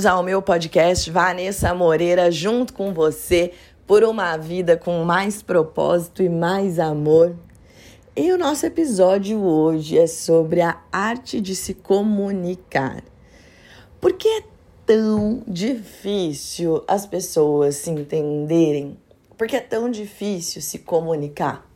bem-vindos ao meu podcast Vanessa Moreira, junto com você por uma vida com mais propósito e mais amor. E o nosso episódio hoje é sobre a arte de se comunicar. Por que é tão difícil as pessoas se entenderem? Por que é tão difícil se comunicar?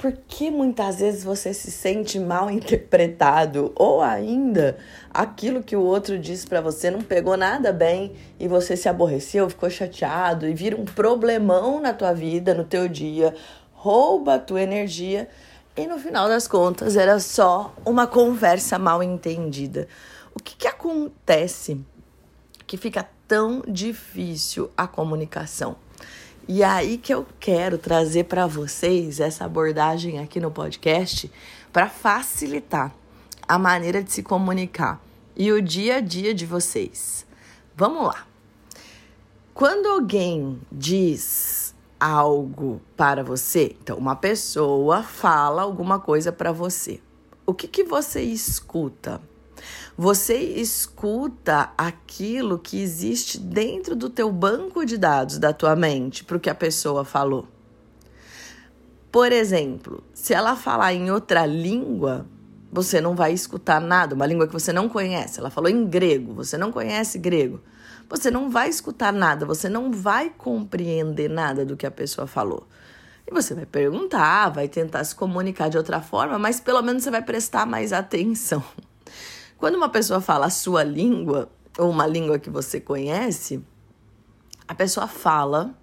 Por que muitas vezes você se sente mal interpretado ou ainda aquilo que o outro disse para você não pegou nada bem e você se aborreceu, ficou chateado e vira um problemão na tua vida, no teu dia, rouba a tua energia e no final das contas era só uma conversa mal entendida. O que, que acontece que fica tão difícil a comunicação? E aí que eu quero trazer para vocês essa abordagem aqui no podcast para facilitar a maneira de se comunicar e o dia a dia de vocês. Vamos lá. Quando alguém diz algo para você, então uma pessoa fala alguma coisa para você. O que que você escuta? Você escuta aquilo que existe dentro do teu banco de dados da tua mente para o que a pessoa falou. Por exemplo, se ela falar em outra língua, você não vai escutar nada, uma língua que você não conhece. Ela falou em grego, você não conhece grego. Você não vai escutar nada, você não vai compreender nada do que a pessoa falou. E você vai perguntar, vai tentar se comunicar de outra forma, mas pelo menos você vai prestar mais atenção. Quando uma pessoa fala a sua língua, ou uma língua que você conhece, a pessoa fala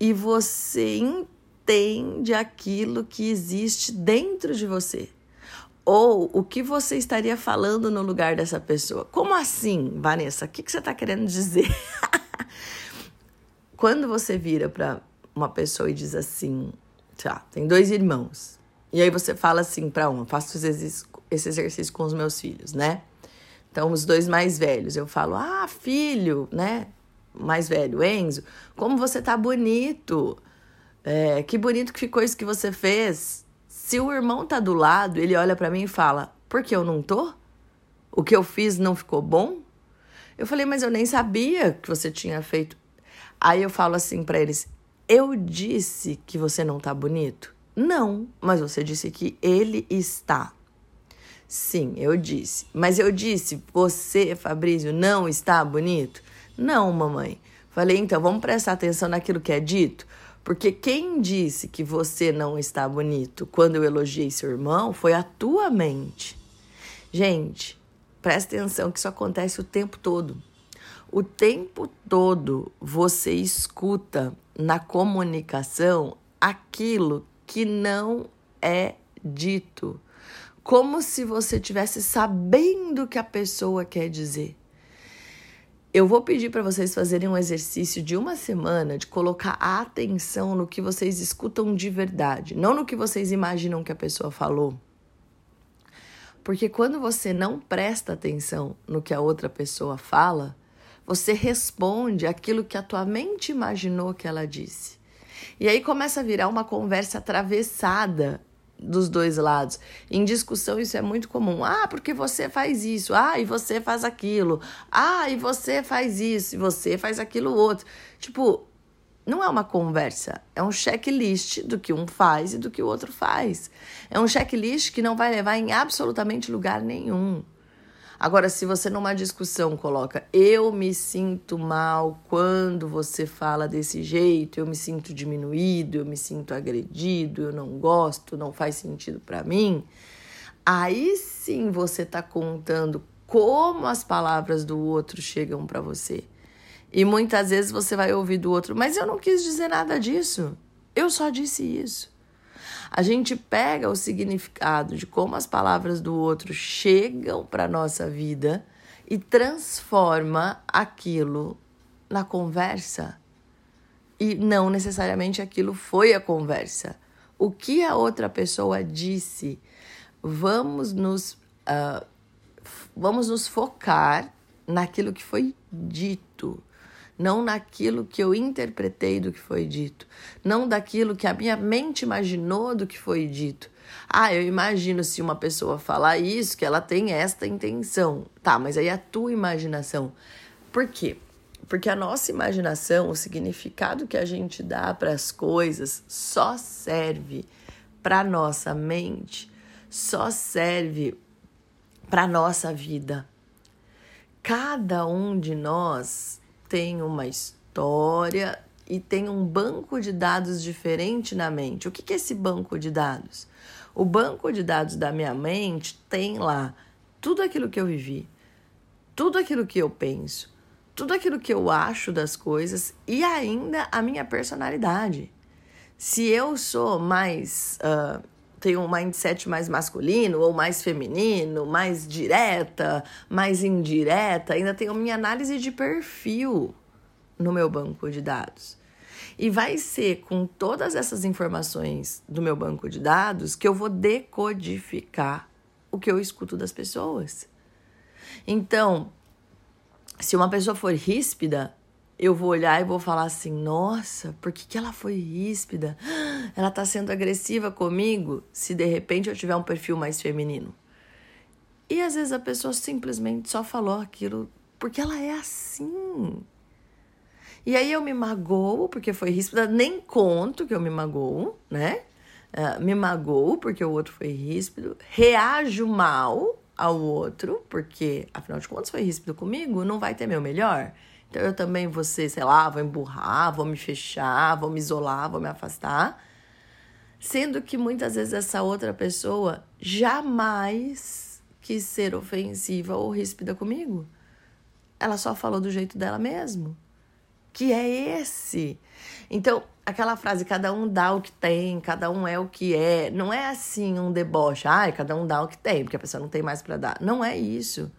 e você entende aquilo que existe dentro de você. Ou o que você estaria falando no lugar dessa pessoa. Como assim, Vanessa? O que, você está querendo dizer? Quando você vira para uma pessoa e diz assim, tá, tem dois irmãos. E aí você fala assim para um, faço esse exercício com os meus filhos, né? Então, os dois mais velhos, eu falo, ah, filho, né? Mais velho, Enzo, como você tá bonito. É, que bonito que ficou isso que você fez. Se o irmão tá do lado, ele olha para mim e fala, por que eu não tô? O que eu fiz não ficou bom? Eu falei, mas eu nem sabia que você tinha feito. Aí eu falo assim para eles, eu disse que você não tá bonito? Não, mas você disse que ele está. Sim, eu disse. Mas eu disse, você, Fabrício, não está bonito? Não, mamãe. Falei, então vamos prestar atenção naquilo que é dito. Porque quem disse que você não está bonito quando eu elogiei seu irmão foi a tua mente. Gente, presta atenção que isso acontece o tempo todo. O tempo todo você escuta na comunicação aquilo que não é dito como se você tivesse sabendo o que a pessoa quer dizer. Eu vou pedir para vocês fazerem um exercício de uma semana de colocar a atenção no que vocês escutam de verdade, não no que vocês imaginam que a pessoa falou. Porque quando você não presta atenção no que a outra pessoa fala, você responde aquilo que a tua mente imaginou que ela disse. E aí começa a virar uma conversa atravessada dos dois lados. Em discussão isso é muito comum. Ah, porque você faz isso. Ah, e você faz aquilo. Ah, e você faz isso, e você faz aquilo outro. Tipo, não é uma conversa, é um checklist do que um faz e do que o outro faz. É um checklist que não vai levar em absolutamente lugar nenhum. Agora, se você numa discussão coloca eu me sinto mal quando você fala desse jeito, eu me sinto diminuído, eu me sinto agredido, eu não gosto, não faz sentido para mim, aí sim você está contando como as palavras do outro chegam para você. E muitas vezes você vai ouvir do outro, mas eu não quis dizer nada disso. Eu só disse isso. A gente pega o significado de como as palavras do outro chegam para a nossa vida e transforma aquilo na conversa. E não necessariamente aquilo foi a conversa. O que a outra pessoa disse, vamos nos, uh, vamos nos focar naquilo que foi dito não naquilo que eu interpretei do que foi dito, não daquilo que a minha mente imaginou do que foi dito. Ah, eu imagino se uma pessoa falar isso, que ela tem esta intenção. Tá, mas aí a tua imaginação. Por quê? Porque a nossa imaginação, o significado que a gente dá para as coisas, só serve para nossa mente, só serve para nossa vida. Cada um de nós tem uma história e tem um banco de dados diferente na mente. O que é esse banco de dados? O banco de dados da minha mente tem lá tudo aquilo que eu vivi, tudo aquilo que eu penso, tudo aquilo que eu acho das coisas e ainda a minha personalidade. Se eu sou mais. Uh, tenho um mindset mais masculino ou mais feminino, mais direta, mais indireta, ainda tenho minha análise de perfil no meu banco de dados. E vai ser com todas essas informações do meu banco de dados que eu vou decodificar o que eu escuto das pessoas. Então, se uma pessoa for ríspida, eu vou olhar e vou falar assim: nossa, por que, que ela foi ríspida? Ela tá sendo agressiva comigo se de repente eu tiver um perfil mais feminino. E às vezes a pessoa simplesmente só falou aquilo porque ela é assim. E aí eu me magoo porque foi ríspida, nem conto que eu me magoo, né? Uh, me magoo porque o outro foi ríspido, reajo mal ao outro, porque, afinal de contas, foi ríspido comigo, não vai ter meu melhor. Então eu também vou ser, sei lá, vou emburrar, vou me fechar, vou me isolar, vou me afastar. Sendo que muitas vezes essa outra pessoa jamais quis ser ofensiva ou ríspida comigo. Ela só falou do jeito dela mesmo. Que é esse. Então, aquela frase, cada um dá o que tem, cada um é o que é, não é assim um deboche, ai, cada um dá o que tem, porque a pessoa não tem mais para dar. Não é isso.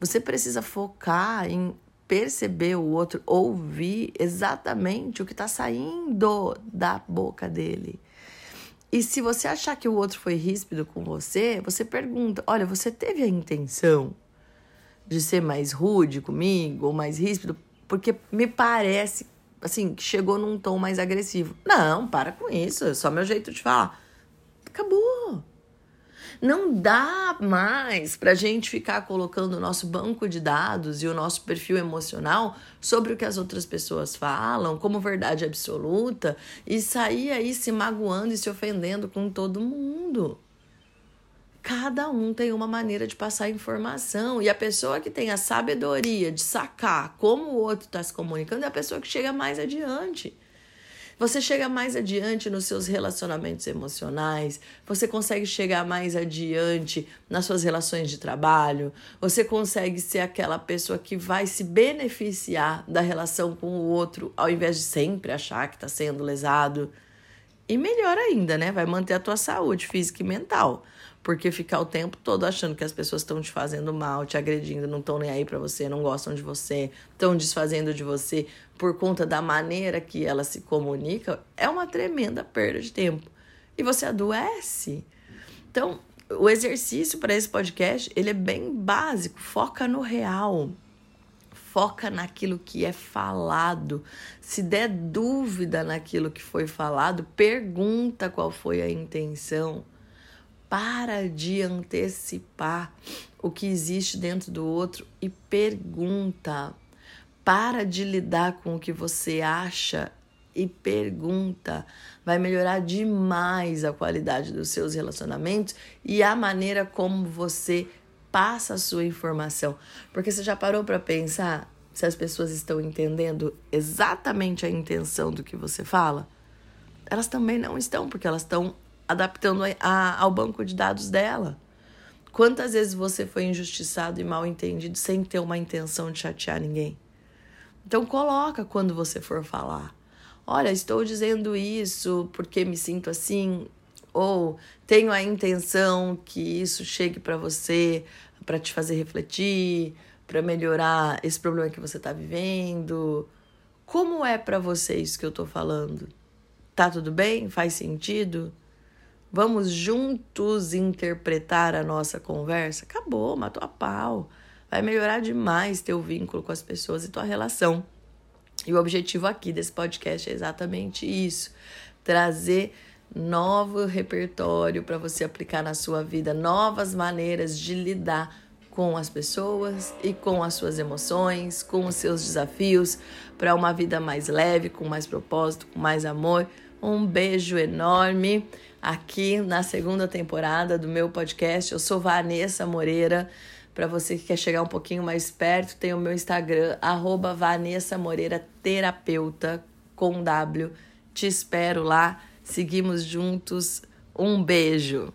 Você precisa focar em perceber o outro, ouvir exatamente o que está saindo da boca dele. E se você achar que o outro foi ríspido com você, você pergunta: olha, você teve a intenção de ser mais rude comigo ou mais ríspido? Porque me parece assim, que chegou num tom mais agressivo. Não, para com isso, é só meu jeito de falar. Acabou. Não dá mais para a gente ficar colocando o nosso banco de dados e o nosso perfil emocional sobre o que as outras pessoas falam como verdade absoluta e sair aí se magoando e se ofendendo com todo mundo. Cada um tem uma maneira de passar informação. E a pessoa que tem a sabedoria de sacar como o outro está se comunicando é a pessoa que chega mais adiante. Você chega mais adiante nos seus relacionamentos emocionais, você consegue chegar mais adiante nas suas relações de trabalho, você consegue ser aquela pessoa que vai se beneficiar da relação com o outro, ao invés de sempre achar que está sendo lesado. E melhor ainda, né? Vai manter a tua saúde física e mental. Porque ficar o tempo todo achando que as pessoas estão te fazendo mal, te agredindo, não estão nem aí para você, não gostam de você, estão desfazendo de você por conta da maneira que ela se comunica, é uma tremenda perda de tempo. E você adoece. Então, o exercício para esse podcast, ele é bem básico, foca no real. Foca naquilo que é falado. Se der dúvida naquilo que foi falado, pergunta qual foi a intenção para de antecipar o que existe dentro do outro e pergunta. Para de lidar com o que você acha e pergunta. Vai melhorar demais a qualidade dos seus relacionamentos e a maneira como você passa a sua informação. Porque você já parou para pensar se as pessoas estão entendendo exatamente a intenção do que você fala? Elas também não estão, porque elas estão adaptando a, a, ao banco de dados dela. Quantas vezes você foi injustiçado e mal entendido sem ter uma intenção de chatear ninguém? Então coloca quando você for falar. Olha, estou dizendo isso porque me sinto assim, ou tenho a intenção que isso chegue para você, para te fazer refletir, para melhorar esse problema que você está vivendo. Como é para você isso que eu estou falando? Tá tudo bem? Faz sentido? Vamos juntos interpretar a nossa conversa? Acabou, matou a pau. Vai melhorar demais teu vínculo com as pessoas e tua relação. E o objetivo aqui desse podcast é exatamente isso: trazer novo repertório para você aplicar na sua vida, novas maneiras de lidar com as pessoas e com as suas emoções, com os seus desafios para uma vida mais leve, com mais propósito, com mais amor. Um beijo enorme aqui na segunda temporada do meu podcast. Eu sou Vanessa Moreira. Para você que quer chegar um pouquinho mais perto, tem o meu Instagram, Vanessa Moreira Terapeuta com W. Te espero lá. Seguimos juntos. Um beijo.